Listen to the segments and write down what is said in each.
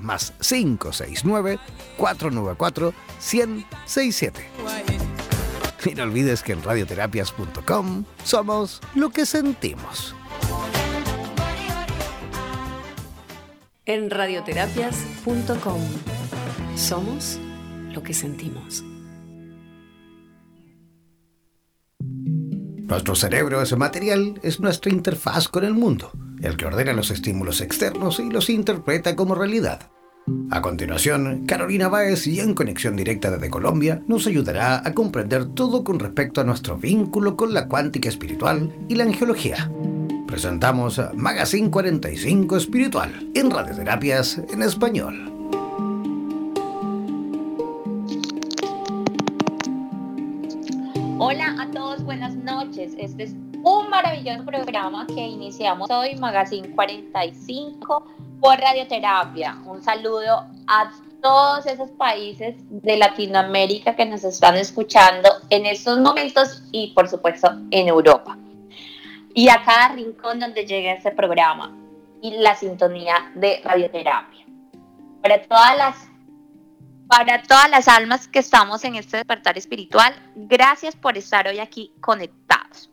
más 569 494 1067. Y no olvides que en radioterapias.com somos lo que sentimos. En radioterapias.com somos lo que sentimos. Nuestro cerebro es material, es nuestra interfaz con el mundo, el que ordena los estímulos externos y los interpreta como realidad. A continuación, Carolina Báez y en conexión directa desde Colombia nos ayudará a comprender todo con respecto a nuestro vínculo con la cuántica espiritual y la angiología. Presentamos Magazine 45 Espiritual en Radioterapias en Español. Hola a todos, buenas noches. Este es un maravilloso programa que iniciamos hoy, Magazine 45 por radioterapia. Un saludo a todos esos países de Latinoamérica que nos están escuchando en estos momentos y por supuesto en Europa. Y a cada rincón donde llegue este programa y la sintonía de radioterapia. Para todas las para todas las almas que estamos en este despertar espiritual, gracias por estar hoy aquí conectados.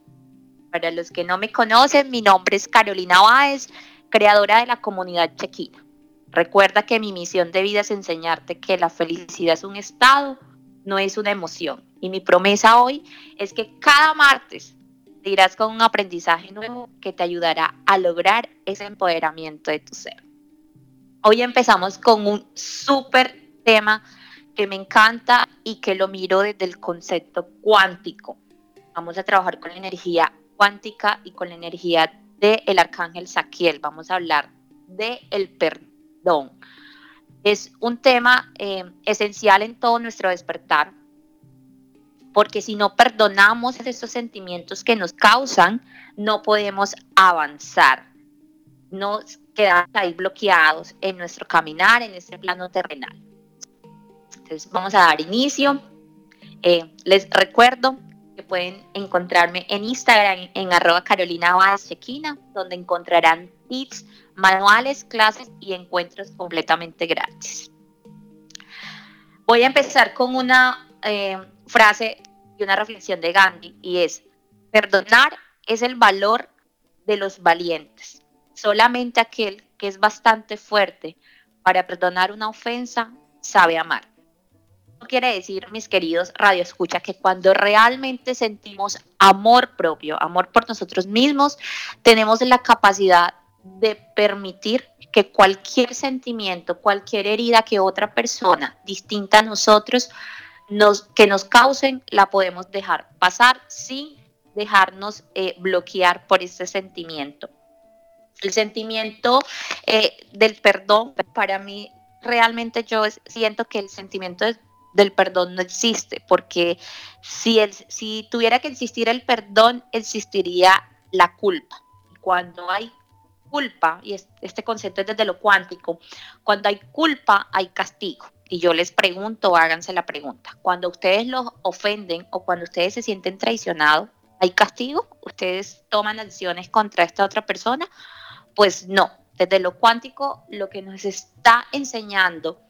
Para los que no me conocen, mi nombre es Carolina Báez, creadora de la comunidad chequina. Recuerda que mi misión de vida es enseñarte que la felicidad es un estado, no es una emoción. Y mi promesa hoy es que cada martes te irás con un aprendizaje nuevo que te ayudará a lograr ese empoderamiento de tu ser. Hoy empezamos con un súper tema que me encanta y que lo miro desde el concepto cuántico. Vamos a trabajar con la energía cuántica y con la energía del arcángel Saquiel. Vamos a hablar de el perdón. Es un tema eh, esencial en todo nuestro despertar, porque si no perdonamos esos sentimientos que nos causan, no podemos avanzar. Nos quedamos ahí bloqueados en nuestro caminar, en este plano terrenal. Entonces vamos a dar inicio. Eh, les recuerdo que pueden encontrarme en Instagram en arroba Carolina donde encontrarán tips, manuales, clases y encuentros completamente gratis. Voy a empezar con una eh, frase y una reflexión de Gandhi y es, perdonar es el valor de los valientes. Solamente aquel que es bastante fuerte para perdonar una ofensa sabe amar quiere decir, mis queridos Radio Escucha, que cuando realmente sentimos amor propio, amor por nosotros mismos, tenemos la capacidad de permitir que cualquier sentimiento, cualquier herida que otra persona distinta a nosotros nos, que nos causen, la podemos dejar pasar sin dejarnos eh, bloquear por ese sentimiento. El sentimiento eh, del perdón, para mí realmente yo siento que el sentimiento de del perdón no existe, porque si, el, si tuviera que existir el perdón, existiría la culpa. Cuando hay culpa, y este concepto es desde lo cuántico, cuando hay culpa hay castigo. Y yo les pregunto, háganse la pregunta, cuando ustedes los ofenden o cuando ustedes se sienten traicionados, ¿hay castigo? ¿Ustedes toman acciones contra esta otra persona? Pues no, desde lo cuántico lo que nos está enseñando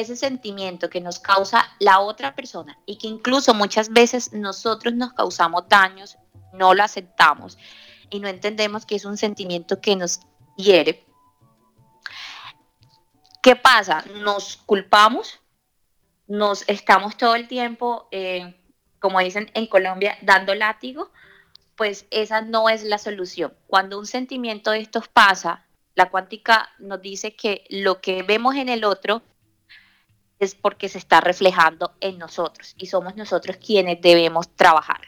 ese sentimiento que nos causa la otra persona y que incluso muchas veces nosotros nos causamos daños, no lo aceptamos y no entendemos que es un sentimiento que nos hiere. ¿Qué pasa? Nos culpamos, nos estamos todo el tiempo eh, como dicen en Colombia, dando látigo, pues esa no es la solución. Cuando un sentimiento de estos pasa, la cuántica nos dice que lo que vemos en el otro es porque se está reflejando en nosotros y somos nosotros quienes debemos trabajar.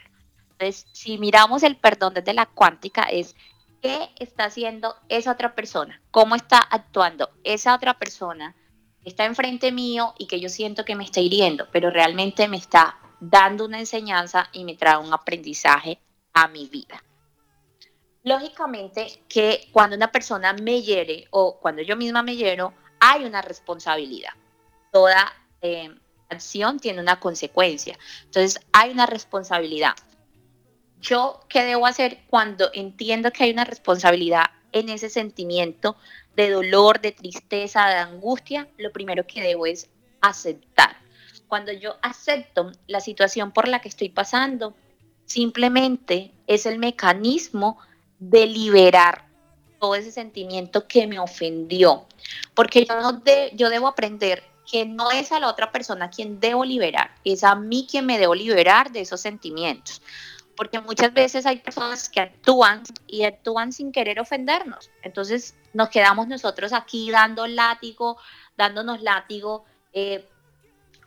Entonces, si miramos el perdón desde la cuántica, es qué está haciendo esa otra persona, cómo está actuando esa otra persona que está enfrente mío y que yo siento que me está hiriendo, pero realmente me está dando una enseñanza y me trae un aprendizaje a mi vida. Lógicamente que cuando una persona me hiere o cuando yo misma me hiero, hay una responsabilidad. Toda eh, acción tiene una consecuencia. Entonces hay una responsabilidad. Yo, ¿qué debo hacer cuando entiendo que hay una responsabilidad en ese sentimiento de dolor, de tristeza, de angustia? Lo primero que debo es aceptar. Cuando yo acepto la situación por la que estoy pasando, simplemente es el mecanismo de liberar todo ese sentimiento que me ofendió. Porque yo, no yo debo aprender que no es a la otra persona quien debo liberar, es a mí quien me debo liberar de esos sentimientos porque muchas veces hay personas que actúan y actúan sin querer ofendernos. Entonces nos quedamos nosotros aquí dando látigo, dándonos látigo, eh,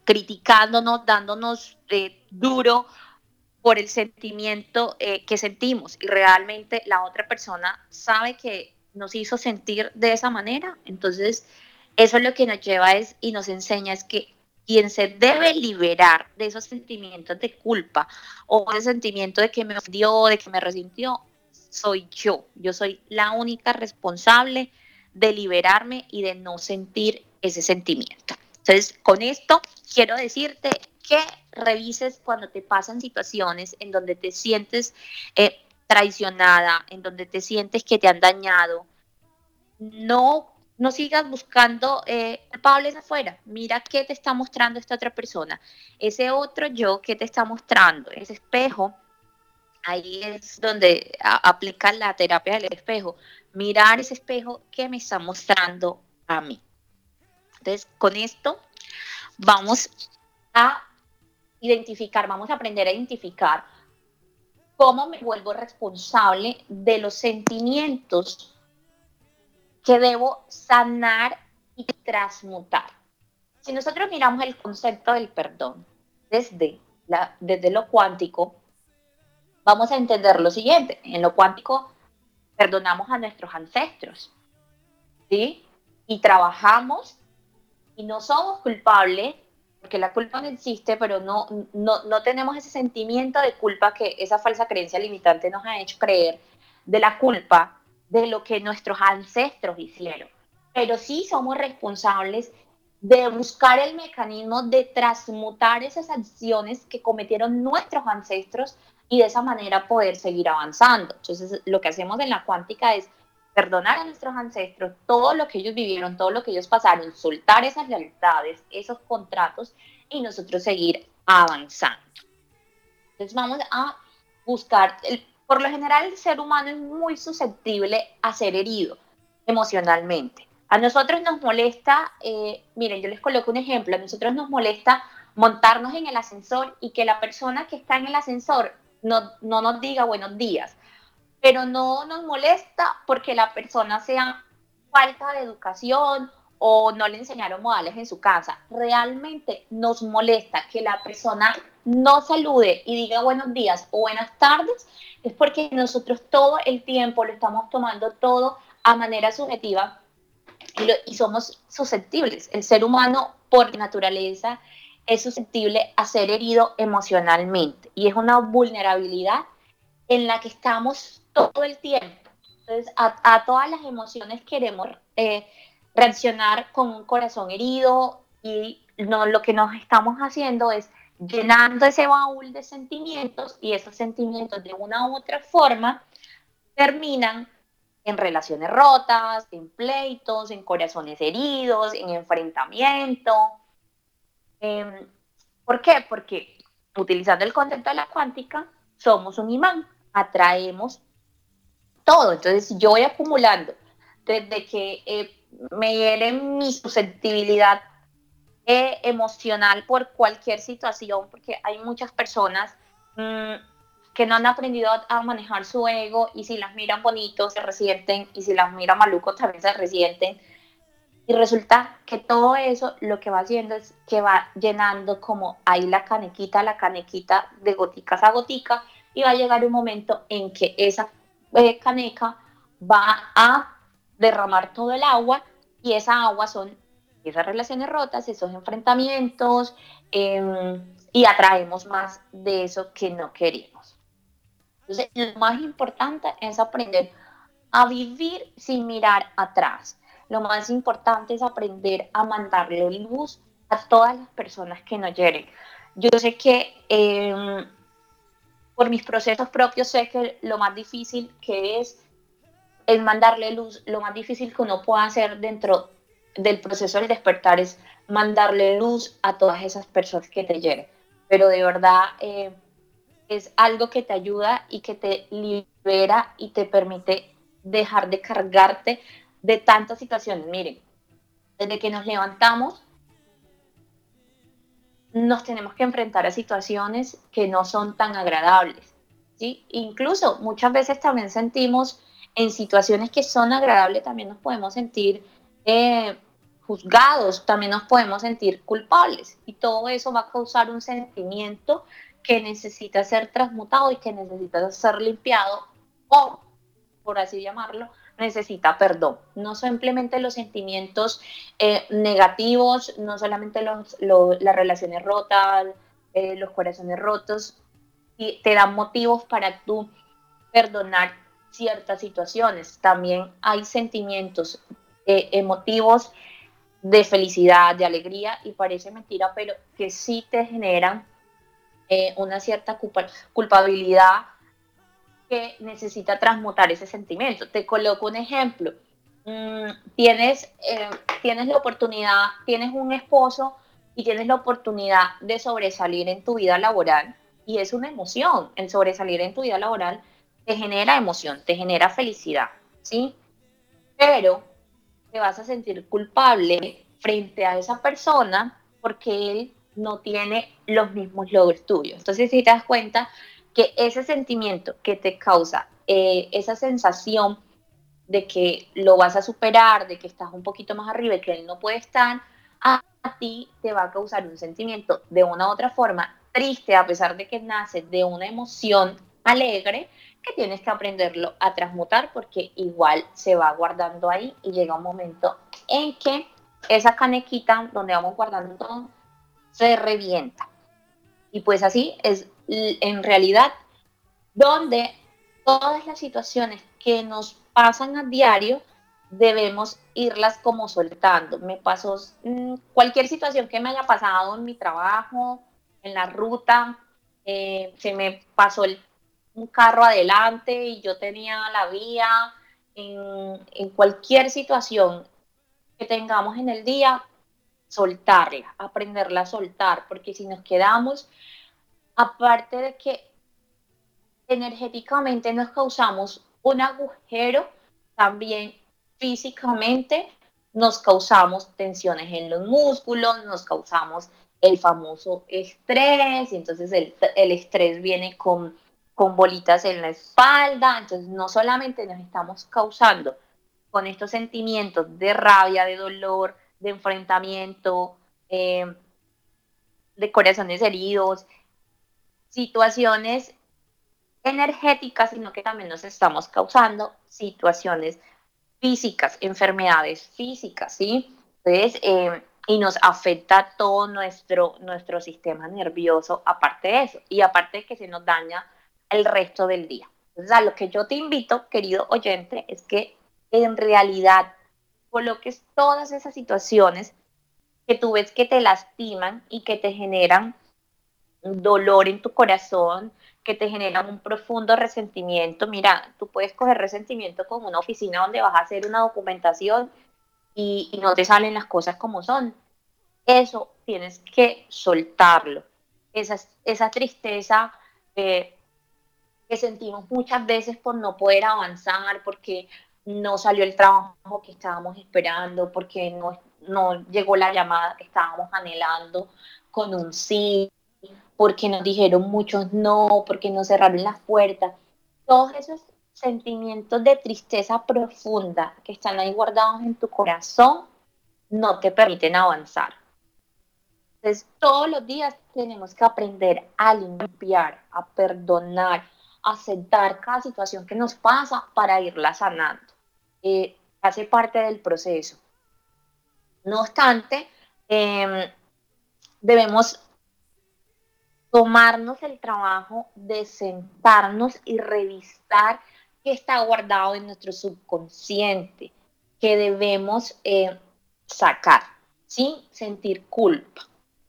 criticándonos, dándonos eh, duro por el sentimiento eh, que sentimos y realmente la otra persona sabe que nos hizo sentir de esa manera. Entonces eso es lo que nos lleva es y nos enseña es que quien se debe liberar de esos sentimientos de culpa o ese sentimiento de que me odió, de que me resintió, soy yo. Yo soy la única responsable de liberarme y de no sentir ese sentimiento. Entonces, con esto quiero decirte que revises cuando te pasan situaciones en donde te sientes eh, traicionada, en donde te sientes que te han dañado. No no sigas buscando eh, culpables afuera. Mira qué te está mostrando esta otra persona. Ese otro yo, ¿qué te está mostrando? Ese espejo, ahí es donde aplica la terapia del espejo. Mirar ese espejo, ¿qué me está mostrando a mí? Entonces, con esto vamos a identificar, vamos a aprender a identificar cómo me vuelvo responsable de los sentimientos que debo sanar y transmutar. Si nosotros miramos el concepto del perdón desde, desde lo cuántico, vamos a entender lo siguiente. En lo cuántico, perdonamos a nuestros ancestros, ¿sí? Y trabajamos y no somos culpables, porque la culpa no existe, pero no, no, no tenemos ese sentimiento de culpa que esa falsa creencia limitante nos ha hecho creer de la culpa de lo que nuestros ancestros hicieron, pero sí somos responsables de buscar el mecanismo de transmutar esas acciones que cometieron nuestros ancestros y de esa manera poder seguir avanzando. Entonces, lo que hacemos en la cuántica es perdonar a nuestros ancestros todo lo que ellos vivieron, todo lo que ellos pasaron, soltar esas lealtades, esos contratos y nosotros seguir avanzando. Entonces, vamos a buscar el por lo general, el ser humano es muy susceptible a ser herido emocionalmente. A nosotros nos molesta, eh, miren, yo les coloco un ejemplo, a nosotros nos molesta montarnos en el ascensor y que la persona que está en el ascensor no, no nos diga buenos días, pero no nos molesta porque la persona sea falta de educación o no le enseñaron modales en su casa. Realmente nos molesta que la persona no salude y diga buenos días o buenas tardes, es porque nosotros todo el tiempo lo estamos tomando todo a manera subjetiva y, somos susceptibles. El ser humano, por naturaleza, es susceptible a ser herido emocionalmente y es una vulnerabilidad en la que estamos todo el tiempo. Entonces, a, todas las emociones queremos eh, reaccionar con un corazón herido y no, lo que nos estamos haciendo es llenando ese baúl de sentimientos y esos sentimientos de una u otra forma terminan en relaciones rotas, en pleitos, en corazones heridos, en enfrentamiento. Em, ¿Por qué? Porque utilizando el concepto de la cuántica, somos un imán, atraemos todo. Entonces yo voy acumulando desde que eh, me hieren mi susceptibilidad eh, emocional por cualquier situación, porque hay muchas personas mm, que no han aprendido a manejar su ego y si las miran bonitos se resienten y si las miran malucos también se resienten. Y resulta que todo eso lo que va haciendo es que va llenando como ahí la canequita, la canequita de goticas a gotica y va a llegar un momento en que esa eh, caneca va a derramar todo el agua y esa agua son esas relaciones rotas, esos enfrentamientos em, y atraemos más de eso que no queremos. Entonces, lo más importante es aprender a vivir sin mirar atrás. Lo más importante es aprender a mandarle luz a todas las personas que nos hieren. Yo sé que em, por mis procesos propios sé que lo más difícil que es es mandarle luz, lo más difícil que uno puede hacer dentro del proceso del despertar es mandarle luz a todas esas personas que te lleguen. Pero de verdad eh, es algo que te ayuda y que te libera y te permite dejar de cargarte de tantas situaciones. Miren, desde que nos levantamos, nos tenemos que enfrentar a situaciones que no son tan agradables. ¿sí? Incluso muchas veces también sentimos en situaciones que son agradables, también nos podemos sentir eh, juzgados, también nos podemos sentir culpables y todo eso va a causar un sentimiento que necesita ser transmutado y que necesita ser limpiado o, por así llamarlo, necesita perdón. No simplemente los sentimientos eh, negativos, no solamente los, las relaciones rotas, eh, los corazones rotos, y te dan motivos para tú perdonar ciertas situaciones. También hay sentimientos eh, emotivos de felicidad, de alegría, y parece mentira, pero que sí te generan eh, una cierta culpabilidad que necesita transmutar ese sentimiento. Te coloco un ejemplo. Mm, tienes, eh, tienes la oportunidad, tienes un esposo y tienes la oportunidad de sobresalir en tu vida laboral y es una emoción. El sobresalir en tu vida laboral te genera emoción, te genera felicidad, ¿sí? Pero te vas a sentir culpable frente a esa persona porque él no tiene los mismos logros tuyos. Entonces, si te das cuenta que ese sentimiento que te causa eh, esa sensación de que lo vas a superar, de que estás un poquito más arriba y que él no puede estar, a, a ti te va a causar un sentimiento de una u otra forma triste, a pesar de que nace de una emoción alegre, tienes que aprenderlo a transmutar porque igual se va guardando ahí y llega un momento en que esa canequita donde vamos guardando se revienta. Y pues así es en realidad donde todas las situaciones que nos pasan a diario debemos irlas como soltando. Me pasó mm, cualquier situación que me haya pasado en mi trabajo, en la ruta, eh, se me pasó el un carro adelante y yo tenía la vía, en, cualquier situación que tengamos en el día, soltarla, aprenderla a soltar, porque si nos quedamos, aparte de que energéticamente nos causamos un agujero, también físicamente nos causamos tensiones en los músculos, nos causamos el famoso estrés, y entonces el, el estrés viene con con bolitas en la espalda, entonces no solamente nos estamos causando con estos sentimientos de rabia, de dolor, de enfrentamiento, eh, de corazones heridos, situaciones energéticas, sino que también nos estamos causando situaciones físicas, enfermedades físicas, ¿sí? Entonces, eh, y nos afecta todo nuestro, nuestro sistema nervioso, aparte de eso, y aparte de que se nos daña el resto del día. Entonces, a lo que yo te invito, querido oyente, es que en realidad coloques todas esas situaciones que tú ves que te lastiman y que te generan dolor en tu corazón, que te generan un profundo resentimiento. Mira, tú puedes coger resentimiento con una oficina donde vas a hacer una documentación y, no te salen las cosas como son. Eso tienes que soltarlo. Esa, esa tristeza eh, que sentimos muchas veces por no poder avanzar, porque no salió el trabajo que estábamos esperando, porque no, no llegó la llamada que estábamos anhelando con un sí, porque nos dijeron muchos no, porque nos cerraron las puertas. Todos esos sentimientos de tristeza profunda que están ahí guardados en tu corazón no te permiten avanzar. Entonces, todos los días tenemos que aprender a limpiar, a perdonar, aceptar cada situación que nos pasa para irla sanando. Eh, hace parte del proceso. No obstante, em, debemos tomarnos el trabajo de sentarnos y revisar qué está guardado en nuestro subconsciente, que debemos eh, sacar sin sentir culpa.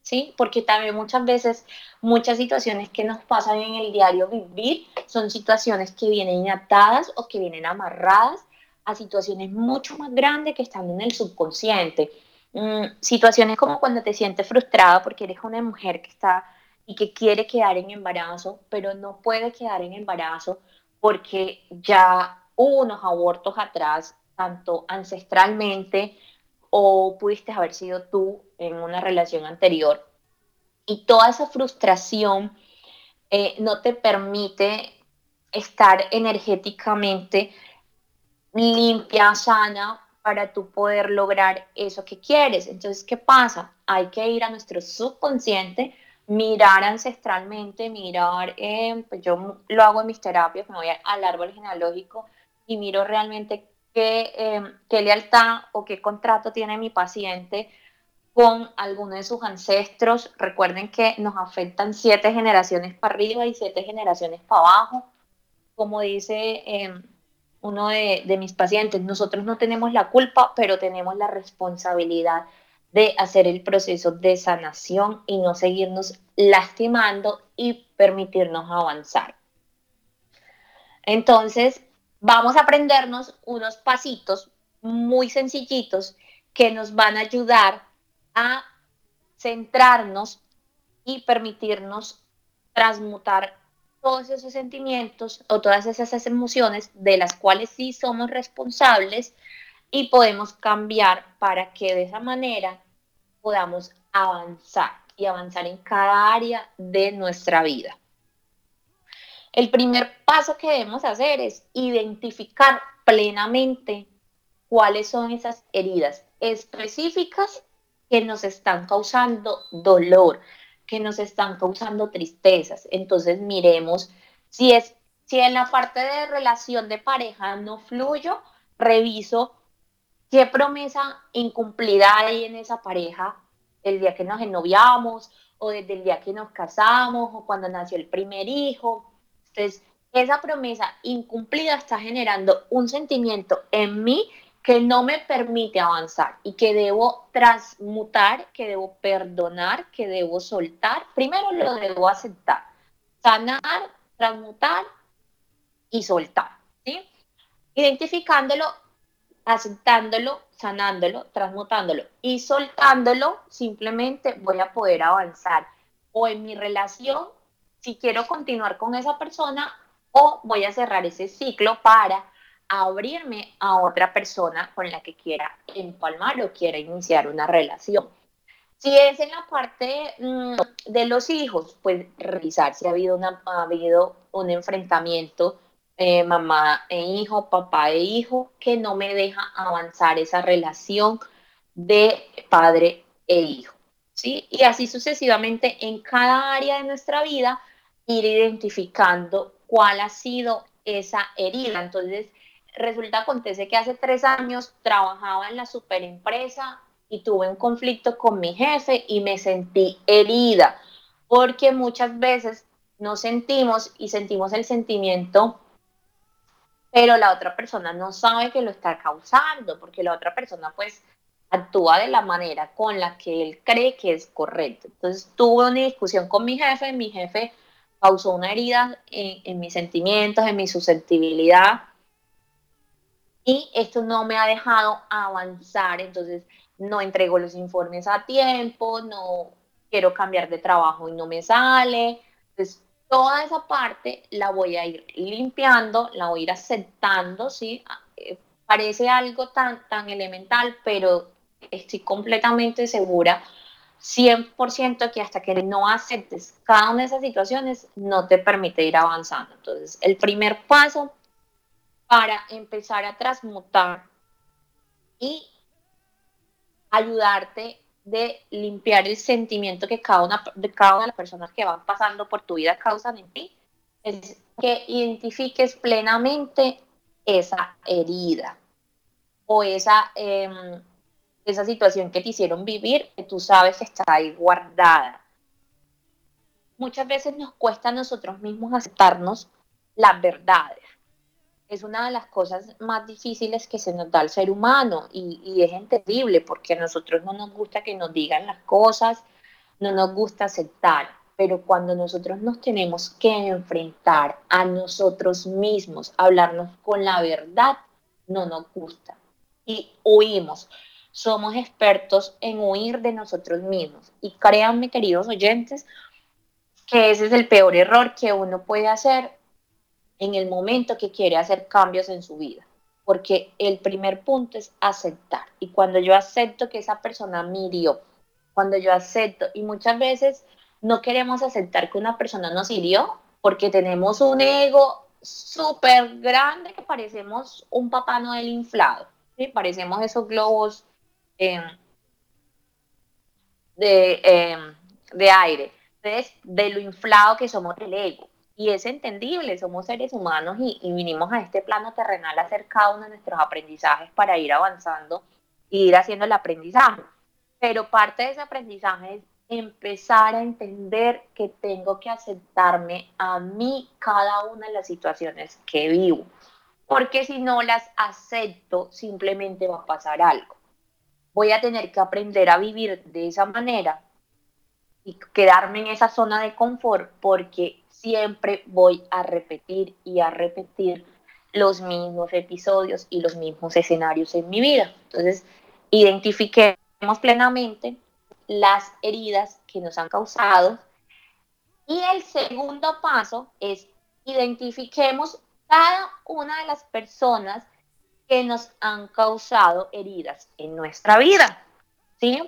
¿Sí? Porque también muchas veces, muchas situaciones que nos pasan en el diario vivir son situaciones que vienen atadas o que vienen amarradas a situaciones mucho más grandes que están en el subconsciente. Mm, situaciones como cuando te sientes frustrada porque eres una mujer que está y que quiere quedar en embarazo, pero no puede quedar en embarazo porque ya hubo unos abortos atrás, tanto ancestralmente o pudiste haber sido tú en una relación anterior. Y toda esa frustración eh, no te permite estar energéticamente limpia, sana, para tú poder lograr eso que quieres. Entonces, ¿qué pasa? Hay que ir a nuestro subconsciente, mirar ancestralmente, mirar, eh, pues yo lo hago en mis terapias, me voy al árbol genealógico y miro realmente qué, eh, qué lealtad o qué contrato tiene mi paciente con alguno de sus ancestros. Recuerden que nos afectan siete generaciones para arriba y siete generaciones para abajo. Como dice eh, uno de, de, mis pacientes, nosotros no tenemos la culpa, pero tenemos la responsabilidad de hacer el proceso de sanación y no seguirnos lastimando y permitirnos avanzar. Entonces, vamos a aprendernos unos pasitos muy sencillitos que nos van a ayudar a centrarnos y permitirnos transmutar todos esos sentimientos o todas esas emociones de las cuales sí somos responsables y podemos cambiar para que de esa manera podamos avanzar y avanzar en cada área de nuestra vida. El primer paso que debemos hacer es identificar plenamente cuáles son esas heridas específicas que nos están causando dolor, que nos están causando tristezas. Entonces miremos si es si en la parte de relación de pareja no fluyo, reviso qué promesa incumplida hay en esa pareja el día que nos ennoviamos o desde el día que nos casamos o cuando nació el primer hijo. Entonces, esa promesa incumplida está generando un sentimiento en mí que no me permite avanzar y que debo transmutar, que debo perdonar, que debo soltar. Primero lo debo aceptar, sanar, transmutar y soltar. Identificándolo, aceptándolo, sanándolo, transmutándolo y soltándolo, simplemente voy a poder avanzar o en mi relación, si quiero continuar con esa persona, o voy a cerrar ese ciclo para abrirme a otra persona con la que quiera empalmar o quiera iniciar una relación. Si es en la parte mm, de los hijos, pues revisar si ha habido, un enfrentamiento eh, mamá e hijo, papá e hijo, que no me deja avanzar esa relación de padre e hijo. ¿sí? Y así sucesivamente en cada área de nuestra vida, ir identificando cuál ha sido esa herida. Entonces, resulta, acontece que hace tres años trabajaba en la superempresa y tuve un conflicto con mi jefe y me sentí herida, porque muchas veces nos sentimos y sentimos el sentimiento, pero la otra persona no sabe que lo está causando, porque la otra persona pues actúa de la manera con la que él cree que es correcto. Entonces tuve una discusión con mi jefe, mi jefe causó una herida en, mis sentimientos, en mi susceptibilidad, y esto no me ha dejado avanzar, entonces no entrego los informes a tiempo, no quiero cambiar de trabajo y no me sale. Entonces, toda esa parte la voy a ir limpiando, la voy a ir aceptando, ¿sí? Eh, parece algo tan, tan elemental, pero estoy completamente segura 100% que hasta que no aceptes cada una de esas situaciones no te permite ir avanzando. Entonces, el primer paso para empezar a transmutar y ayudarte de limpiar el sentimiento que cada una de cada una de las personas que van pasando por tu vida causan en ti es que identifiques plenamente esa herida o esa em, esa situación que te hicieron vivir, que tú sabes que está ahí guardada. Muchas veces nos cuesta a nosotros mismos aceptarnos las verdades. Es una de las cosas más difíciles que se nos da al ser humano y, y es entendible porque a nosotros no nos gusta que nos digan las cosas, no nos gusta aceptar, pero cuando nosotros nos tenemos que enfrentar a nosotros mismos, hablarnos con la verdad, no nos gusta y huimos somos expertos en huir de nosotros mismos. Y créanme, queridos oyentes, que ese es el peor error que uno puede hacer en el momento que quiere hacer cambios en su vida. Porque el primer punto es aceptar. Y cuando yo acepto que esa persona me hirió, cuando yo acepto, y muchas veces no queremos aceptar que una persona nos hirió porque tenemos un ego súper grande que parecemos un papá Noel inflado. ¿sí? Parecemos esos globos Em, de, em, de aire. De lo inflado que somos el ego. Y es entendible, somos seres humanos y, vinimos a este plano terrenal a hacer cada uno de nuestros aprendizajes para ir avanzando e ir haciendo el aprendizaje. Pero parte de ese aprendizaje es empezar a entender que tengo que aceptarme a mí cada una de las situaciones que vivo. Porque si no las acepto, simplemente va a pasar algo voy a tener que aprender a vivir de esa manera y quedarme en esa zona de confort porque siempre voy a repetir y a repetir los mismos episodios y los mismos escenarios en mi vida. Entonces, identifiquemos plenamente las heridas que nos han causado. Y el segundo paso es identifiquemos cada una de las personas que nos han causado heridas en nuestra vida. ¿Sí?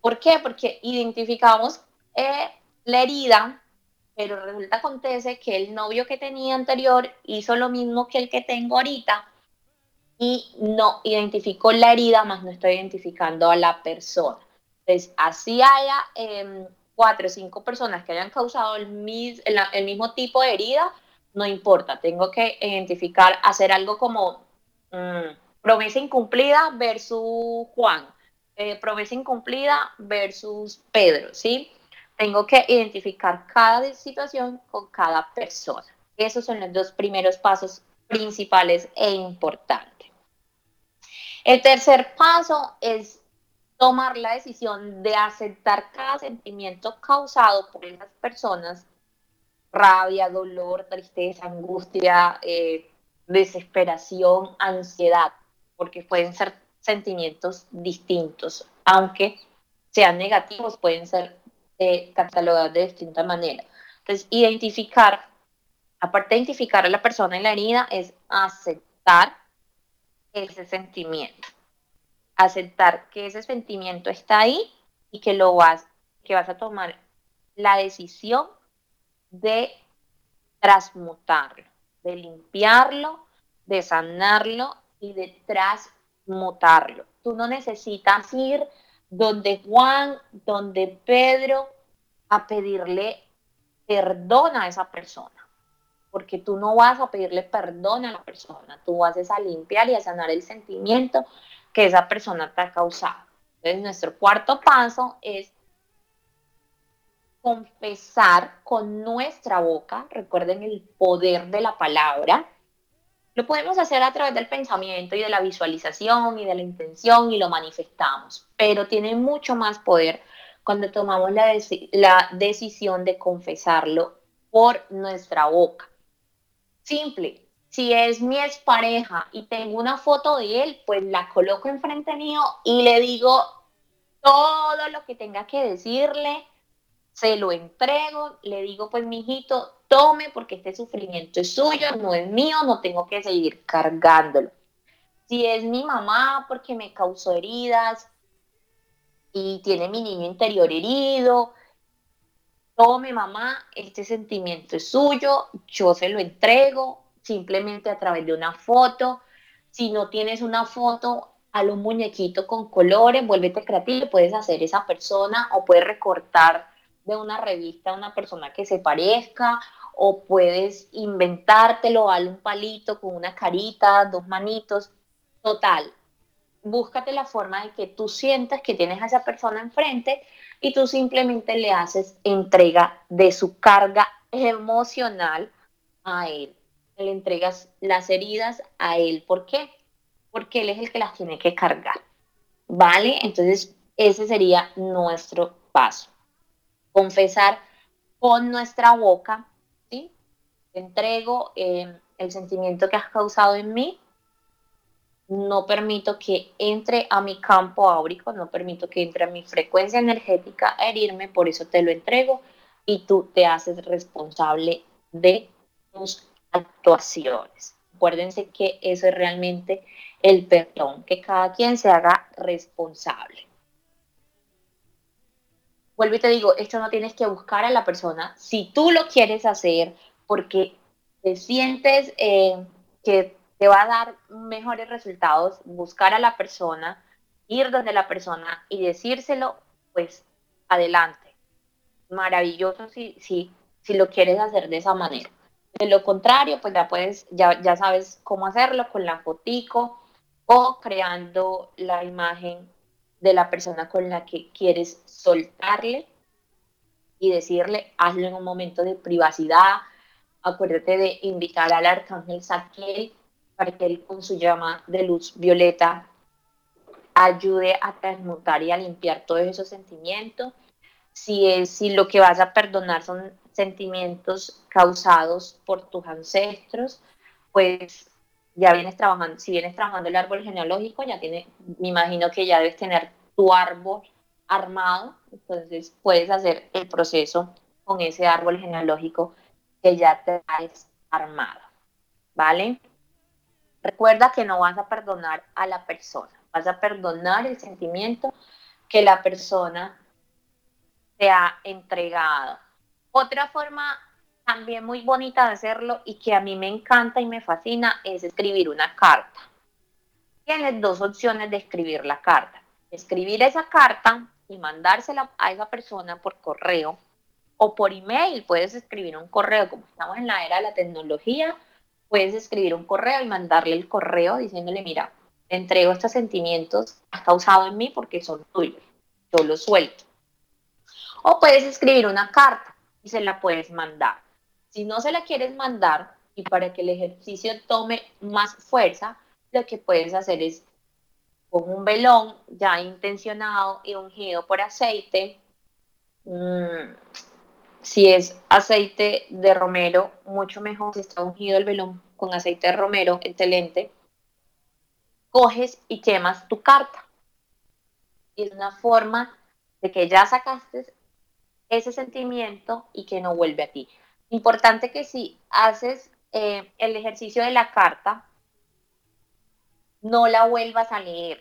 ¿Por qué? Porque identificamos eh, la herida, pero resulta acontece que el novio que tenía anterior hizo lo mismo que el que tengo ahorita y no identificó la herida, más no estoy identificando a la persona. Entonces, así haya em, cuatro o cinco personas que hayan causado el, el mismo tipo de herida, no importa, tengo que identificar, hacer algo como Mm, promesa incumplida versus Juan. Eh, promesa incumplida versus Pedro, ¿sí? Tengo que identificar cada situación con cada persona. Esos son los dos primeros pasos principales e importantes. El tercer paso es tomar la decisión de aceptar cada sentimiento causado por esas personas, rabia, dolor, tristeza, angustia, eh, desesperación, ansiedad, porque pueden ser sentimientos distintos, aunque sean negativos, pueden ser eh, catalogados de distinta manera. Entonces, identificar, aparte de identificar a la persona en la herida, es aceptar ese sentimiento. Aceptar que ese sentimiento está ahí y que lo vas, que vas a tomar la decisión de transmutarlo de limpiarlo, de sanarlo y de transmutarlo. Tú no necesitas ir donde Juan, donde Pedro, a pedirle perdón a esa persona, porque tú no vas a pedirle perdón a la persona, tú vas a limpiar y a sanar el sentimiento que esa persona te ha causado. Entonces, nuestro cuarto paso es confesar con nuestra boca, recuerden el poder de la palabra, lo podemos hacer a través del pensamiento y de la visualización y de la intención y lo manifestamos, pero tiene mucho más poder cuando tomamos la, la decisión de confesarlo por nuestra boca. Simple, si es mi expareja y tengo una foto de él, pues la coloco enfrente mío y le digo todo lo que tenga que decirle, se lo entrego, le digo, pues mijito, tome porque este sufrimiento es suyo, no es mío, no tengo que seguir cargándolo. Si es mi mamá porque me causó heridas y tiene mi niño interior herido, tome mamá, este sentimiento es suyo, yo se lo entrego simplemente a través de una foto. Si no tienes una foto, a un muñequito con colores, vuélvete creativo, puedes hacer esa persona o puedes recortar de una revista a una persona que se parezca o puedes inventártelo, darle un palito con una carita, dos manitos, total. Búscate la forma de que tú sientas que tienes a esa persona enfrente y tú simplemente le haces entrega de su carga emocional a él. Le entregas las heridas a él. ¿Por qué? porque él es el que las tiene que cargar. ¿Vale? Entonces, ese sería nuestro paso. Confesar con nuestra boca, ¿sí? entrego eh, el sentimiento que has causado en mí. No permito que entre a mi campo áurico, no permito que entre a mi frecuencia energética a herirme, por eso te lo entrego y tú te haces responsable de tus actuaciones. Acuérdense que eso es realmente el perdón, que cada quien se haga responsable. Vuelvo y te digo, esto no tienes que buscar a la persona. Si tú lo quieres hacer porque te sientes eh, que te va a dar mejores resultados, buscar a la persona, ir donde la persona y decírselo, pues adelante. Maravilloso si, si, si lo quieres hacer de esa manera. De lo contrario, pues ya puedes, ya, ya sabes cómo hacerlo con la fotico, o creando la imagen de la persona con la que quieres soltarle y decirle, hazlo en un momento de privacidad. Acuérdate de invitar al arcángel Saquiel para que él con su llama de luz violeta ayude a transmutar y a limpiar todos esos sentimientos. Si, es, si lo que vas a perdonar son sentimientos causados por tus ancestros, pues ya vienes trabajando, si vienes trabajando el árbol genealógico, ya tiene, me imagino que ya debes tener tu árbol armado, entonces puedes hacer el proceso con ese árbol genealógico que ya traes armado, ¿vale? Recuerda que no vas a perdonar a la persona, vas a perdonar el sentimiento que la persona te ha entregado. Otra forma también muy bonita de hacerlo y que a mí me encanta y me fascina es escribir una carta. Tienes dos opciones de escribir la carta. Escribir esa carta y mandársela a esa persona por correo o por email. Puedes escribir un correo, como estamos en la era de la tecnología, puedes escribir un correo y mandarle el correo diciéndole, mira, entrego estos sentimientos has causado en mí porque son tuyos. Yo los suelto. O puedes escribir una carta y se la puedes mandar. Si no se la quieres mandar y para que el ejercicio tome más fuerza, lo que puedes hacer es con un velón ya intencionado y ungido por aceite. Mm, si es aceite de romero, mucho mejor. Si está ungido el velón con aceite de romero, excelente. Coges y quemas tu carta. Y es una forma de que ya sacaste ese sentimiento y que no vuelve a ti. Importante que si haces eh, el ejercicio de la carta, no la vuelvas a leer,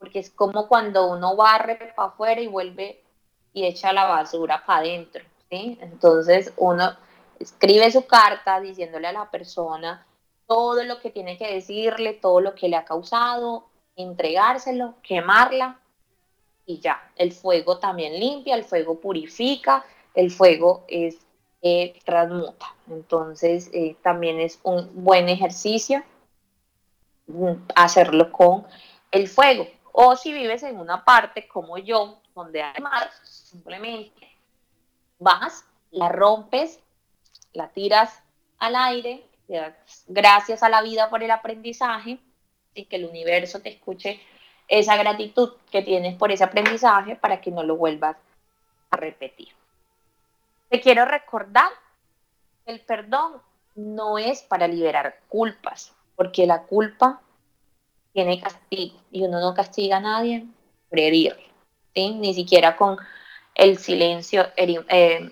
porque es como cuando uno barre para afuera y vuelve y echa la basura para adentro, ¿sí? Entonces uno escribe su carta diciéndole a la persona todo lo que tiene que decirle, todo lo que le ha causado, entregárselo, quemarla y ya. El fuego también limpia, el fuego purifica, el fuego es eh, transmuta. Entonces, eh, también es un buen ejercicio mm, hacerlo con el fuego. O si vives en una parte como yo, donde hay mar, simplemente vas, la rompes, la tiras al aire, gracias a la vida por el aprendizaje y que el universo te escuche esa gratitud que tienes por ese aprendizaje para que no lo vuelvas a repetir. Te quiero recordar que el perdón no es para liberar culpas, porque la culpa tiene castigo y uno no castiga a nadie por herirle, ni siquiera con el silencio eh,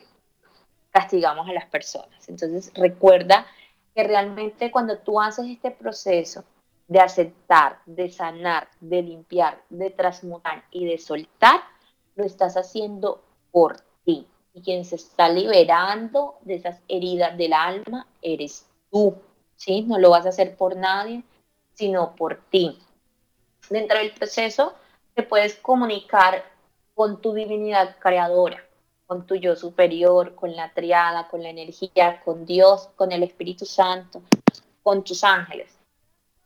castigamos a las personas. Entonces recuerda que realmente cuando tú haces este proceso de aceptar, de sanar, de limpiar, de transmutar y de soltar, lo estás haciendo por ti. Y quien se está liberando de esas heridas del alma eres tú, ¿sí? No lo vas a hacer por nadie, sino por ti. Dentro del proceso te puedes comunicar con tu divinidad creadora, con tu yo superior, con la triada, con la energía, con Dios, con el Espíritu Santo, con tus ángeles,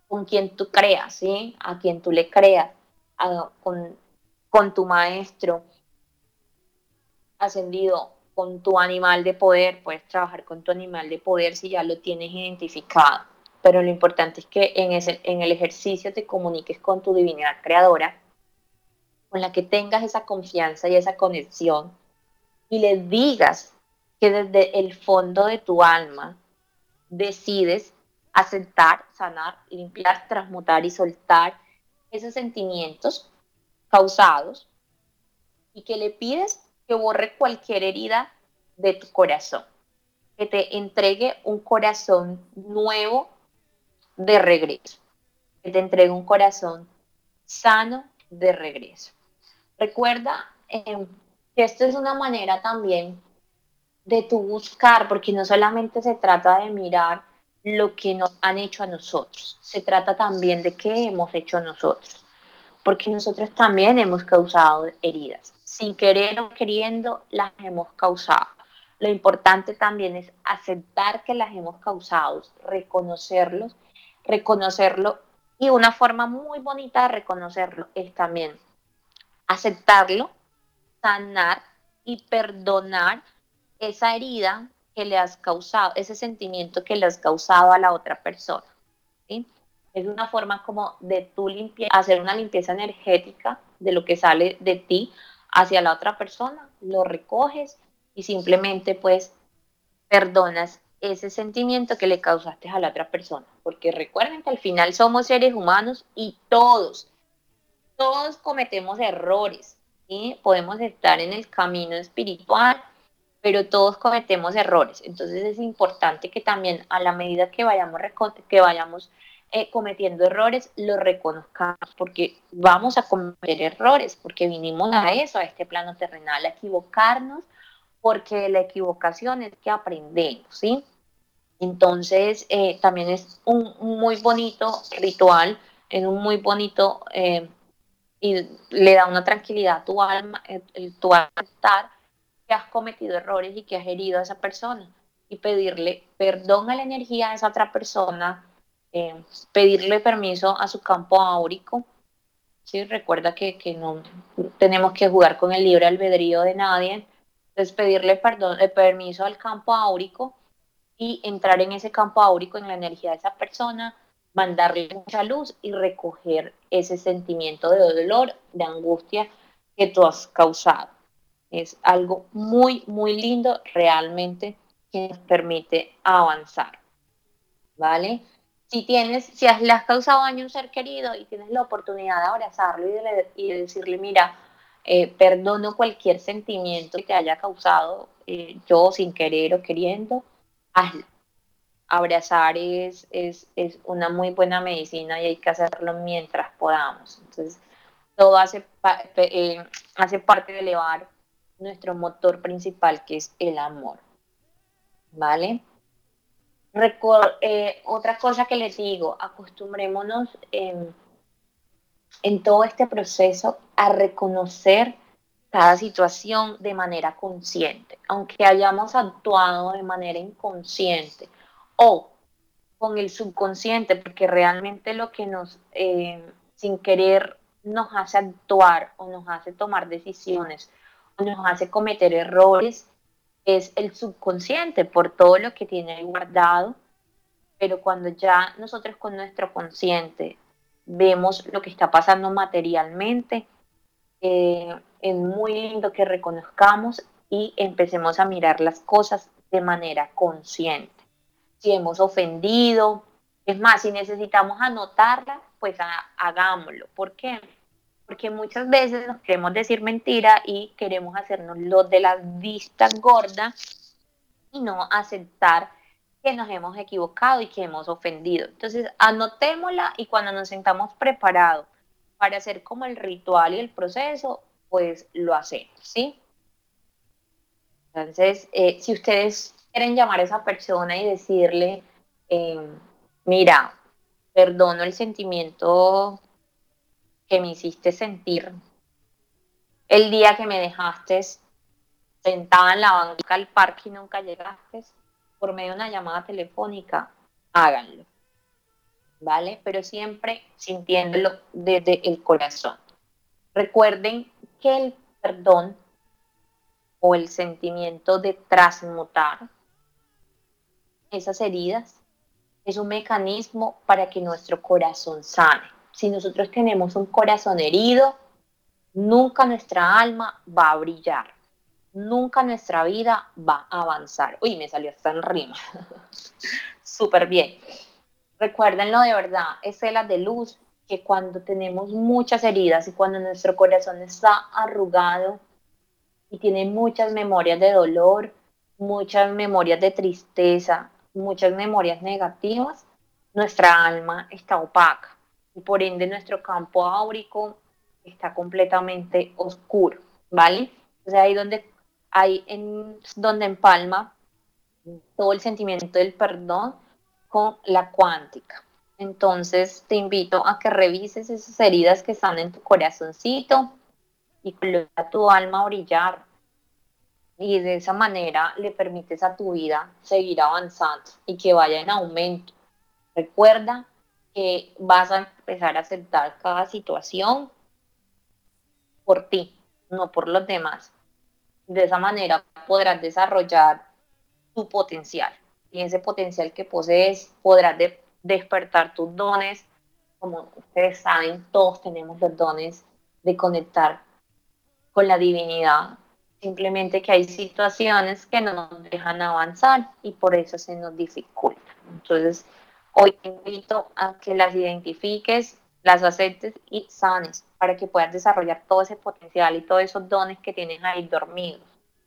con quien tú creas, ¿sí? A quien tú le creas, con, con tu maestro ascendido, con tu animal de poder, puedes trabajar con tu animal de poder si ya lo tienes identificado. Pero lo importante es que en, ese, en el ejercicio te comuniques con tu divinidad creadora, con la que tengas esa confianza y esa conexión, y le digas que desde el fondo de tu alma decides aceptar, sanar, limpiar, transmutar y soltar esos sentimientos causados y que le pides que borre cualquier herida de tu corazón, que te entregue un corazón nuevo de regreso, que te entregue un corazón sano de regreso. Recuerda eh, que esto es una manera también de tu buscar, porque no solamente se trata de mirar lo que nos han hecho a nosotros, se trata también de qué hemos hecho nosotros, porque nosotros también hemos causado heridas, sin querer o queriendo las hemos causado. Lo importante también es aceptar que las hemos causado, reconocerlos, reconocerlo y una forma muy bonita de reconocerlo es también aceptarlo, sanar y perdonar esa herida que le has causado, ese sentimiento que le has causado a la otra persona. Es una forma como de tú hacer una limpieza energética de lo que sale de ti hacia la otra persona, lo recoges y simplemente pues perdonas ese sentimiento que le causaste a la otra persona. Porque recuerden que al final somos seres humanos y todos, todos cometemos errores. y Podemos estar en el camino espiritual, pero todos cometemos errores. Entonces es importante que también a la medida que vayamos, que vayamos eh, cometiendo errores, lo reconozcamos, porque vamos a cometer errores, porque vinimos a eso, a este plano terrenal, a equivocarnos, porque la equivocación es que aprendemos, ¿sí? Entonces, eh, también es un, muy bonito ritual, es un muy bonito eh, y le da una tranquilidad a tu alma, el, tu estar que has cometido errores y que has herido a esa persona y pedirle perdón a la energía de esa otra persona, eh, pedirle permiso a su campo áurico. ¿sí? Recuerda que, que, no tenemos que jugar con el libre albedrío de nadie. Entonces, pedirle perdón, eh, permiso al campo áurico y entrar en ese campo áurico, en la energía de esa persona, mandarle mucha luz y recoger ese sentimiento de dolor, de angustia que tú has causado. Es algo muy, muy lindo realmente que nos permite avanzar. ¿Vale? Si tienes, si has, le has causado daño a un ser querido y tienes la oportunidad de abrazarlo y de, decirle, mira, eh, perdono cualquier sentimiento que te haya causado eh, yo sin querer o queriendo, hazlo. Abrazar es, es, es, una muy buena medicina y hay que hacerlo mientras podamos. Entonces, todo hace, eh, hace parte de elevar nuestro motor principal, que es el amor. ¿Vale? Eh, otra cosa que les digo, acostumbrémonos en, en todo este proceso a reconocer cada situación de manera consciente, aunque hayamos actuado de manera inconsciente o con el subconsciente, porque realmente lo que nos, eh, sin querer, nos hace actuar o nos hace tomar decisiones nos hace cometer errores es el subconsciente por todo lo que tiene guardado, pero cuando ya nosotros con nuestro consciente vemos lo que está pasando materialmente, eh, es muy lindo que reconozcamos y empecemos a mirar las cosas de manera consciente. Si hemos ofendido, es más, si necesitamos anotarla, pues hagámoslo. ¿Por qué? Porque muchas veces nos queremos decir mentira y queremos hacernos lo de la vista gorda y no aceptar que nos hemos equivocado y que hemos ofendido. Entonces, anotémosla y cuando nos sentamos preparados para hacer como el ritual y el proceso, pues lo hacemos, ¿sí? Entonces, eh, si ustedes quieren llamar a esa persona y decirle, eh, mira, perdono el sentimiento que me hiciste sentir el día que me dejaste sentada en la banca del parque y nunca llegaste, por medio de una llamada telefónica, háganlo. ¿Vale? Pero siempre sintiéndolo desde el corazón. Recuerden que el perdón o el sentimiento de transmutar esas heridas es un mecanismo para que nuestro corazón sane. Si nosotros tenemos un corazón herido, nunca nuestra alma va a brillar, nunca nuestra vida va a avanzar. Uy, me salió hasta en rima. Súper bien. Recuérdenlo de verdad, es la de luz que cuando tenemos muchas heridas y cuando nuestro corazón está arrugado y tiene muchas memorias de dolor, muchas memorias de tristeza, muchas memorias negativas, nuestra alma está opaca y por ende nuestro campo áurico está completamente oscuro, ¿vale? O sea, ahí donde, ahí en, donde empalma todo el sentimiento del perdón con la cuántica. Entonces te invito a que revises esas heridas que están en tu corazoncito y coloca tu alma a brillar. Y de esa manera le permites a tu vida seguir avanzando y que vaya en aumento. Recuerda que vas a empezar a aceptar cada situación por ti, no por los demás. De esa manera podrás desarrollar tu potencial. Y ese potencial que posees podrás despertar tus dones. Como ustedes saben, todos tenemos los dones de conectar con la divinidad. Simplemente que hay situaciones que no nos dejan avanzar y por eso se nos dificulta. Entonces, hoy te invito a que las identifiques, las aceptes y sanes para que puedas desarrollar todo ese potencial y todos esos dones que tienes ahí dormidos,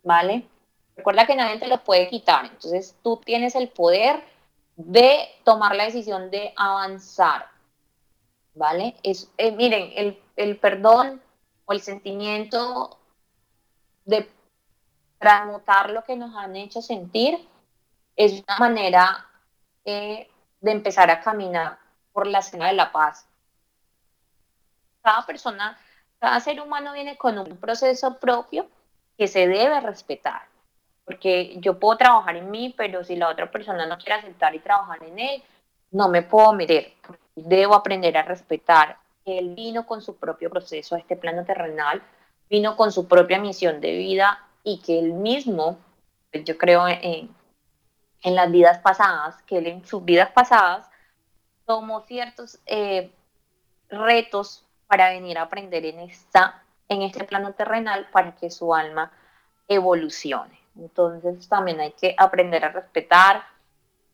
¿vale? Recuerda que nadie te los puede quitar, entonces tú tienes el poder de tomar la decisión de avanzar, ¿vale? Es, eh, miren, el, el perdón o el sentimiento de transmutar lo que nos han hecho sentir es una manera eh, de empezar a caminar por la escena de la paz cada persona, cada ser humano viene con un proceso propio que se debe respetar. Porque yo puedo trabajar en mí, pero si la otra persona no quiere aceptar y trabajar en él, no me puedo meter. Debo aprender a respetar él vino con su propio proceso a este plano terrenal, vino con su propia misión de vida y que él mismo, pues yo creo en, en las vidas pasadas, que él en sus vidas pasadas tomó ciertos eh, retos para venir a aprender en, esta, en este plano terrenal para que su alma evolucione. Entonces también hay que aprender a respetar.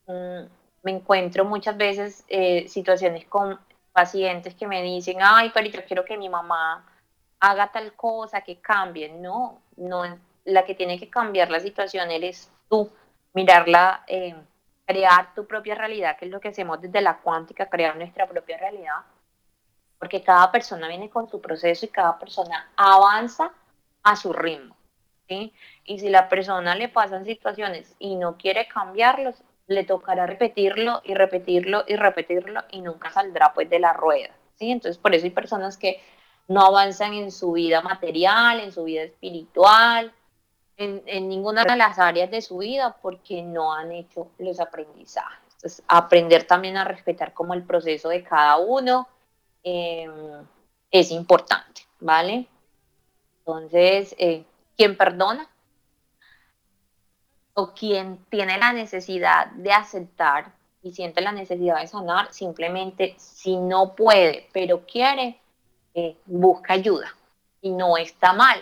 Mm, me encuentro muchas veces eh, situaciones con pacientes que me dicen, ay, pero yo quiero que mi mamá haga tal cosa, que cambie. No, no, la que tiene que cambiar la situación eres tú. Mirarla, eh, crear tu propia realidad, que es lo que hacemos desde la cuántica, crear nuestra propia realidad porque cada persona viene con su proceso y cada persona avanza a su ritmo. ¿sí? Y si la persona le pasan situaciones y no quiere cambiarlos, le tocará repetirlo y repetirlo y repetirlo y nunca saldrá pues de la rueda. ¿sí? Entonces por eso hay personas que no avanzan en su vida material, en su vida espiritual, en, en ninguna de las áreas de su vida porque no han hecho los aprendizajes. Aprender también a respetar como el proceso de cada uno, Em, es importante, ¿vale? Entonces, eh, quien perdona o quien tiene la necesidad de aceptar y siente la necesidad de sanar, simplemente si no puede, pero quiere, eh, busca ayuda. Y no está mal,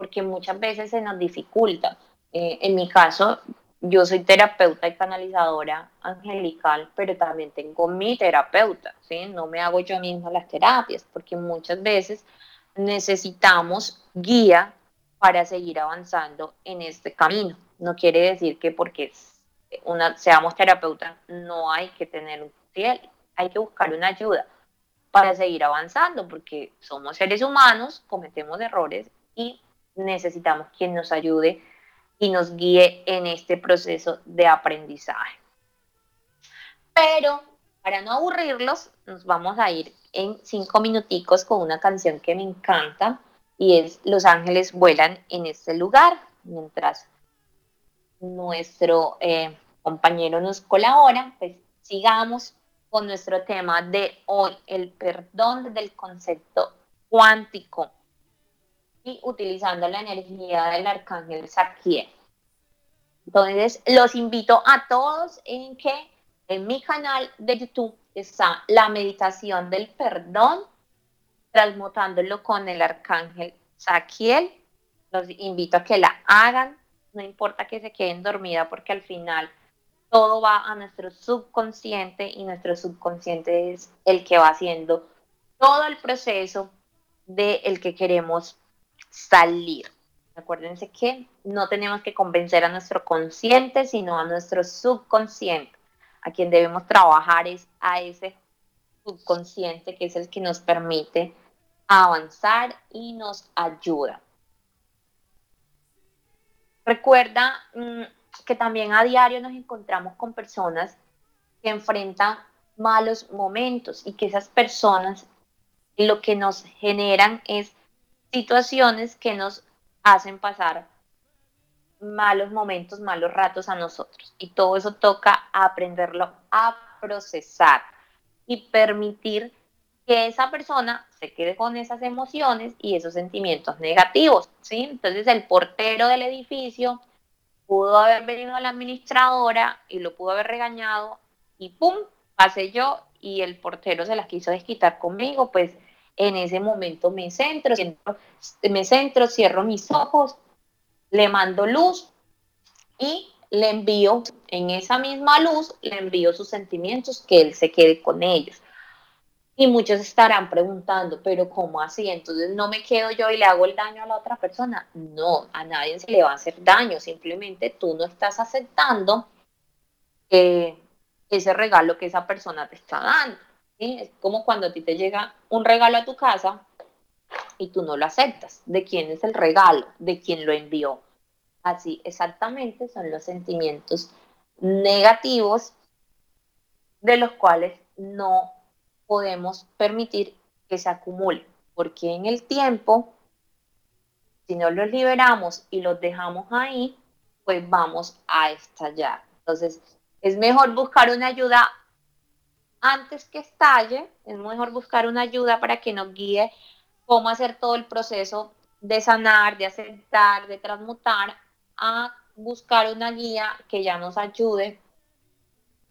porque muchas veces se nos dificulta. Eh, en mi caso, yo soy terapeuta y canalizadora angelical, pero también tengo mi terapeuta, ¿sí? No me hago yo misma las terapias, porque muchas veces necesitamos guía para seguir avanzando en este camino. No quiere decir que porque seamos terapeutas, no hay que tener un fiel, hay que buscar una ayuda para seguir avanzando, porque somos seres humanos, cometemos errores y necesitamos quien nos ayude y nos guíe en este proceso de aprendizaje. Pero para no aburrirlos, nos vamos a ir en cinco minuticos con una canción que me encanta y es Los ángeles vuelan en este lugar, mientras nuestro eh, compañero nos colabora, pues sigamos con nuestro tema de hoy, el perdón del concepto cuántico y utilizando la energía del arcángel Saquiel. Entonces, los invito a todos en que en mi canal de YouTube está la meditación del perdón, transmutándolo con el arcángel Saquiel. Los invito a que la hagan, no importa que se queden dormidas porque al final todo va a nuestro subconsciente y nuestro subconsciente es el que va haciendo todo el proceso de el que queremos salir. Acuérdense que no tenemos que convencer a nuestro consciente, sino a nuestro subconsciente. A quien debemos trabajar es a ese subconsciente que es el que nos permite avanzar y nos ayuda. Recuerda mm, que también a diario nos encontramos con personas que enfrentan malos momentos y que esas personas lo que nos generan es situaciones que nos hacen pasar malos momentos, malos ratos a nosotros. Y todo eso toca aprenderlo a procesar y permitir que esa persona se quede con esas emociones y esos sentimientos negativos, ¿sí? Entonces el portero del edificio pudo haber venido a la administradora y lo pudo haber regañado y ¡pum! pasé yo y el portero se las quiso desquitar conmigo, pues en ese momento me centro, me centro, cierro mis ojos, le mando luz y le envío en esa misma luz, le envío sus sentimientos, que él se quede con ellos. Y muchos estarán preguntando, pero ¿cómo así? Entonces no me quedo yo y le hago el daño a la otra persona. No, a nadie se le va a hacer daño, simplemente tú no estás aceptando ese regalo que esa persona te está dando. Es como cuando a ti te llega un regalo a tu casa y tú no lo aceptas. ¿De quién es el regalo? ¿De quién lo envió? Así exactamente son los sentimientos negativos de los cuales no podemos permitir que se acumule, porque en el tiempo, si no los liberamos y los dejamos ahí, pues vamos a estallar. Entonces, es mejor buscar una ayuda antes que estalle, es mejor buscar una ayuda para que nos guíe cómo hacer todo el proceso de sanar, de aceptar, de transmutar, a buscar una guía que ya nos ayude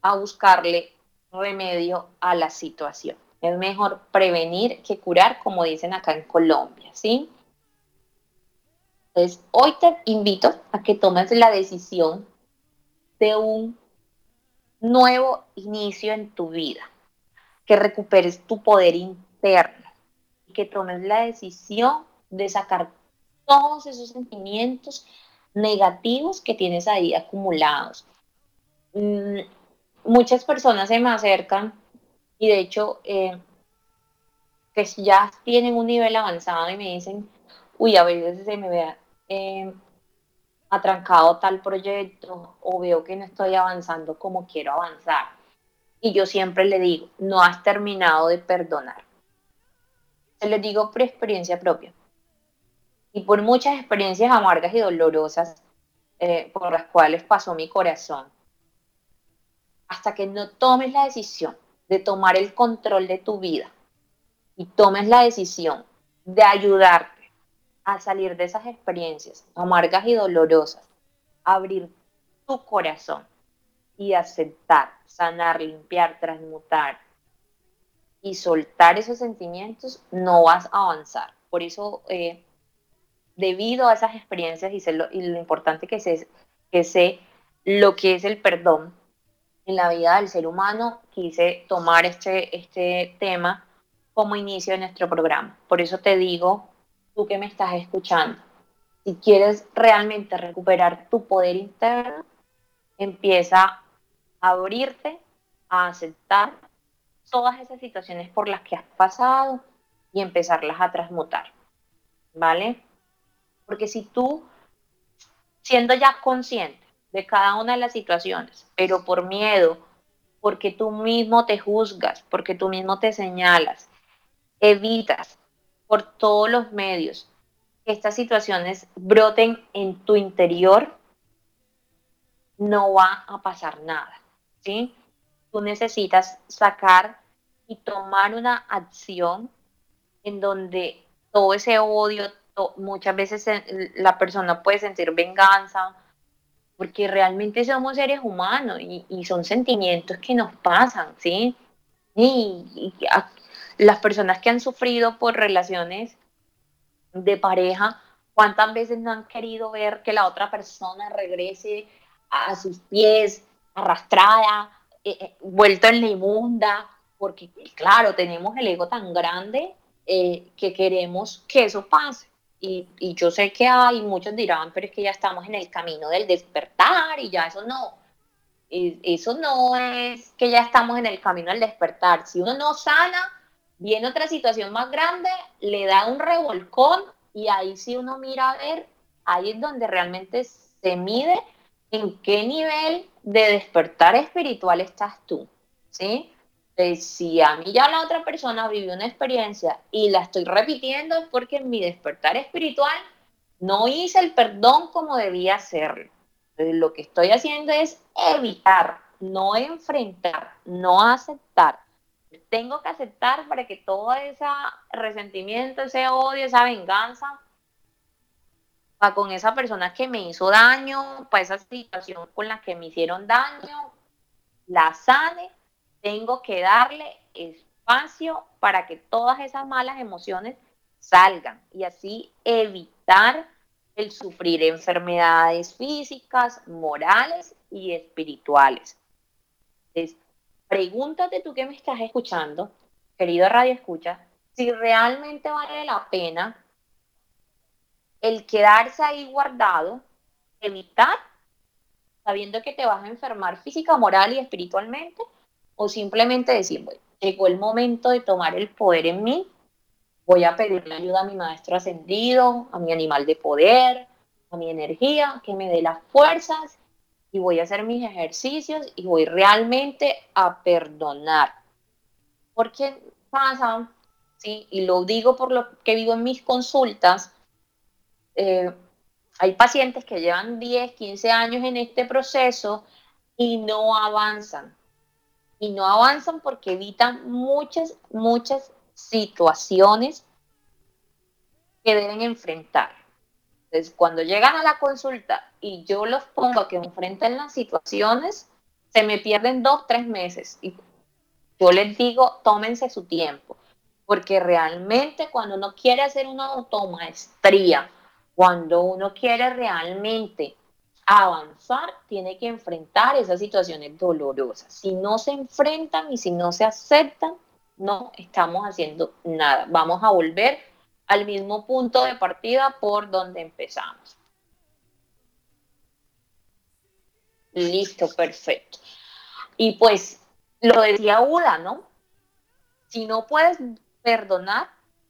a buscarle remedio a la situación. Es mejor prevenir que curar, como dicen acá en Colombia, ¿sí? Entonces, hoy te invito a que tomes la decisión de un nuevo inicio en tu vida, que recuperes tu poder interno y que tomes la decisión de sacar todos esos sentimientos negativos que tienes ahí acumulados. Mm, muchas personas se me acercan y de hecho eh, que ya tienen un nivel avanzado y me dicen, uy, a veces se me vea eh, atrancado tal proyecto o veo que no estoy avanzando como quiero avanzar. Y yo siempre le digo, no has terminado de perdonar. Se lo digo por experiencia propia. Y por muchas experiencias amargas y dolorosas eh, por las cuales pasó mi corazón hasta que no tomes la decisión de tomar el control de tu vida y tomes la decisión de ayudarte a salir de esas experiencias amargas y dolorosas, abrir tu corazón y aceptar, sanar, limpiar, transmutar y soltar esos sentimientos, no vas a avanzar. Por eso, eh, debido a esas experiencias y, lo, importante que sé, que sé lo que es el perdón, en la vida del ser humano, quise tomar este, este tema como inicio de nuestro programa. Por eso te digo, tú que me estás escuchando, si quieres realmente recuperar tu poder interno, empieza a abrirte, a aceptar todas esas situaciones por las que has pasado y empezarlas a transmutar, ¿vale? Porque si tú, siendo ya consciente de cada una de las situaciones, pero por miedo, porque tú mismo te juzgas, porque tú mismo te señalas, evitas por todos los medios que estas situaciones broten en tu interior, no va a pasar nada, ¿sí? Tú necesitas sacar y tomar una acción en donde todo ese odio, muchas veces la persona puede sentir venganza, porque realmente somos seres humanos y, son sentimientos que nos pasan, ¿sí? Y, las personas que han sufrido por relaciones de pareja, ¿cuántas veces no han querido ver que la otra persona regrese a sus pies, arrastrada, eh, eh, vuelto en la inmunda? Porque claro, tenemos el ego tan grande eh, que queremos que eso pase. Y, yo sé que hay, muchos dirán, pero es que ya estamos en el camino del despertar y ya eso no. Eso no es que ya estamos en el camino del despertar. Si uno no sana, viene otra situación más grande, le da un revolcón y ahí si uno mira a ver, ahí es donde realmente se mide en qué nivel de despertar espiritual estás tú, ¿sí? si a mí ya la otra persona vivió una experiencia y la estoy repitiendo es porque en mi despertar espiritual no hice el perdón como debía hacerlo. lo que estoy haciendo es evitar, no enfrentar, no aceptar. Tengo que aceptar para que todo ese resentimiento, ese odio, esa venganza va con esa persona que me hizo daño, para esa situación con la que me hicieron daño, la sane tengo que darle espacio para que todas esas malas emociones salgan y así evitar el sufrir enfermedades físicas, morales y espirituales. Entonces, pregúntate tú que me estás escuchando, querido Radio Escucha, si realmente vale la pena el quedarse ahí guardado, evitar, sabiendo que te vas a enfermar física, moral y espiritualmente, o simplemente decir, bueno, llegó el momento de tomar el poder en mí, voy a pedirle ayuda a mi maestro ascendido, a mi animal de poder, a mi energía, que me dé las fuerzas y voy a hacer mis ejercicios y voy realmente a perdonar. Porque pasa, ¿sí? y lo digo por lo que vivo en mis consultas, eh, hay pacientes que llevan 10, 15 años en este proceso y no avanzan y no avanzan porque evitan muchas, muchas situaciones que deben enfrentar. Entonces, cuando llegan a la consulta y yo los pongo a que enfrenten las situaciones, se me pierden dos, tres meses. Y yo les digo, tómense su tiempo, porque realmente cuando uno quiere hacer una automaestría, cuando uno quiere realmente avanzar, tiene que enfrentar esas situaciones dolorosas. Si no se enfrentan y si no se aceptan, no estamos haciendo nada. Vamos a volver al mismo punto de partida por donde empezamos. Listo, perfecto. Y pues lo decía Uda, ¿no? Si no puedes perdonar,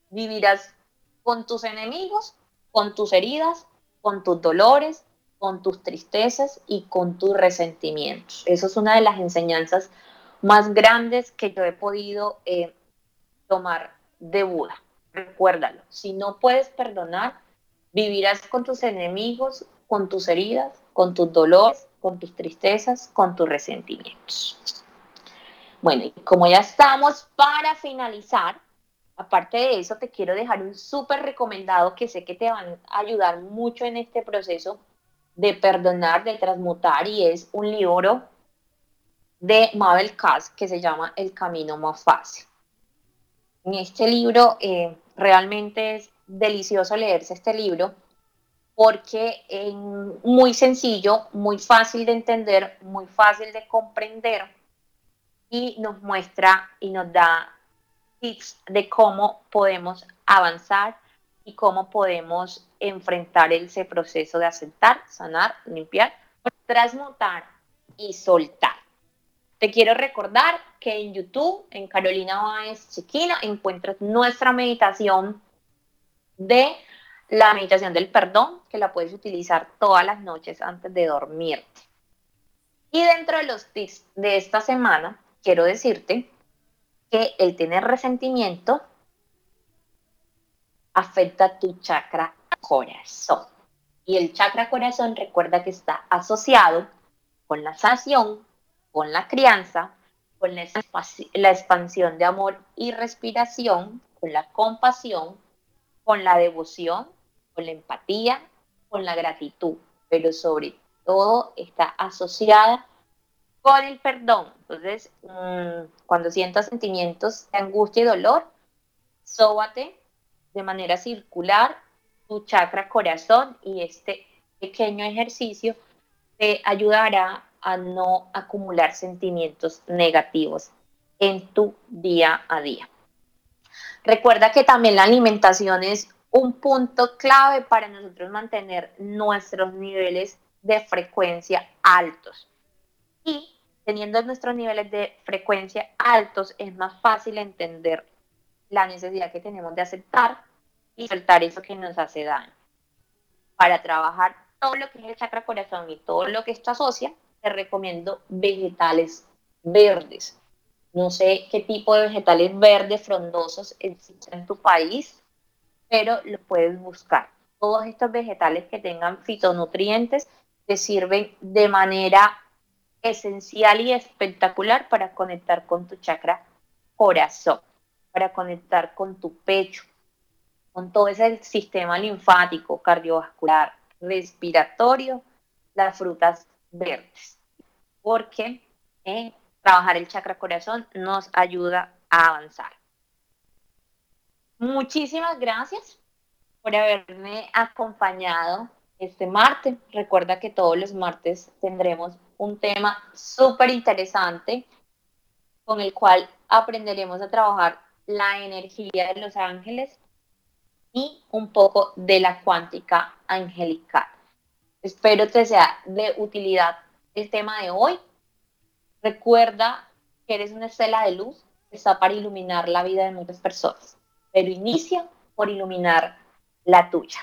vivirás con tus enemigos, con tus heridas, con tus dolores, con tus tristezas y con tus resentimientos. Eso es una de las enseñanzas más grandes que yo he podido eh, tomar de Buda. Recuérdalo, si no puedes perdonar, vivirás con tus enemigos, con tus heridas, con tus dolores, con tus tristezas, con tus resentimientos. Bueno, y como ya estamos para finalizar, aparte de eso, te quiero dejar un súper recomendado que sé que te van a ayudar mucho en este proceso de perdonar, de transmutar, y es un libro de Mabel Kass que se llama El Camino Más Fácil. En este libro eh, realmente es delicioso leerse este libro porque es muy sencillo, muy fácil de entender, muy fácil de comprender y nos muestra y nos da tips de cómo podemos avanzar y cómo podemos enfrentar ese proceso de aceptar, sanar, limpiar, transmutar y soltar. Te quiero recordar que en YouTube, en Carolina Báez Chiquina, encuentras nuestra meditación de la meditación del perdón, que la puedes utilizar todas las noches antes de dormirte. Y dentro de los tips de esta semana, quiero decirte que el tener resentimiento afecta tu chakra corazón. Y el chakra corazón recuerda que está asociado con la sanación, con la crianza, con la, la expansión de amor y respiración, con la compasión, con la devoción, con la empatía, con la gratitud, pero sobre todo está asociada con el perdón. Entonces, mm, cuando sientas sentimientos de angustia y dolor, sóbate de manera circular tu chakra corazón y este pequeño ejercicio te ayudará a no acumular sentimientos negativos en tu día a día. Recuerda que también la alimentación es un punto clave para nosotros mantener nuestros niveles de frecuencia altos. Y teniendo nuestros niveles de frecuencia altos es más fácil entender la necesidad que tenemos de aceptar y soltar eso que nos hace daño. Para trabajar todo lo que es el chakra corazón y todo lo que esto asocia, te recomiendo vegetales verdes. No sé qué tipo de vegetales verdes frondosos existen en tu país, pero lo puedes buscar. Todos estos vegetales que tengan fitonutrientes te sirven de manera esencial y espectacular para conectar con tu chakra corazón, para conectar con tu pecho, con todo ese sistema linfático, cardiovascular, respiratorio, las frutas verdes, porque eh, trabajar el chakra corazón nos ayuda a avanzar. Muchísimas gracias por haberme acompañado este martes. Recuerda que todos los martes tendremos un tema súper interesante con el cual aprenderemos a trabajar la energía de los ángeles y un poco de la cuántica angelical. Espero te sea de utilidad el tema de hoy. Recuerda que eres una estela de luz que está para iluminar la vida de muchas personas, pero inicia por iluminar la tuya.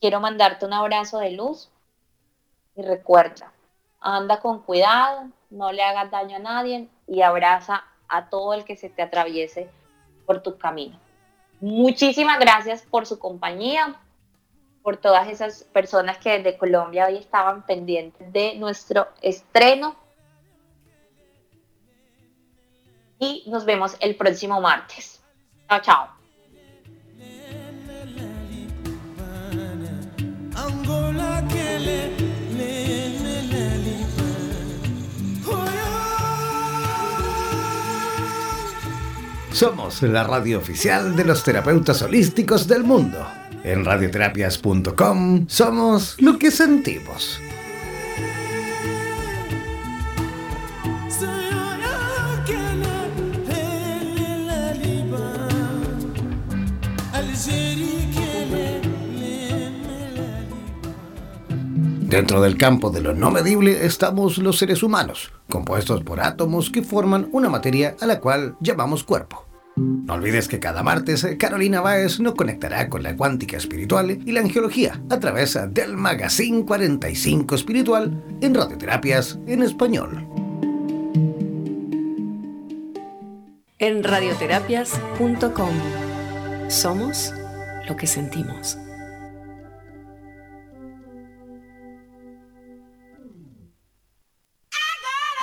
Quiero mandarte un abrazo de luz y recuerda, anda con cuidado, no le hagas daño a nadie y abraza a todo el que se te atraviese por tu camino. Muchísimas gracias por su compañía, por todas esas personas que desde Colombia hoy estaban pendientes de nuestro estreno. Y nos vemos el próximo martes. Chao, chao. Somos la radio oficial de los terapeutas holísticos del mundo. En radioterapias.com somos lo que sentimos. Dentro del campo de lo no medible estamos los seres humanos, compuestos por átomos que forman una materia a la cual llamamos cuerpo. No olvides que cada martes Carolina Báez nos conectará con la cuántica espiritual y la angiología a través del Magazine 45 Espiritual en Radioterapias en Español. En radioterapias.com somos lo que sentimos.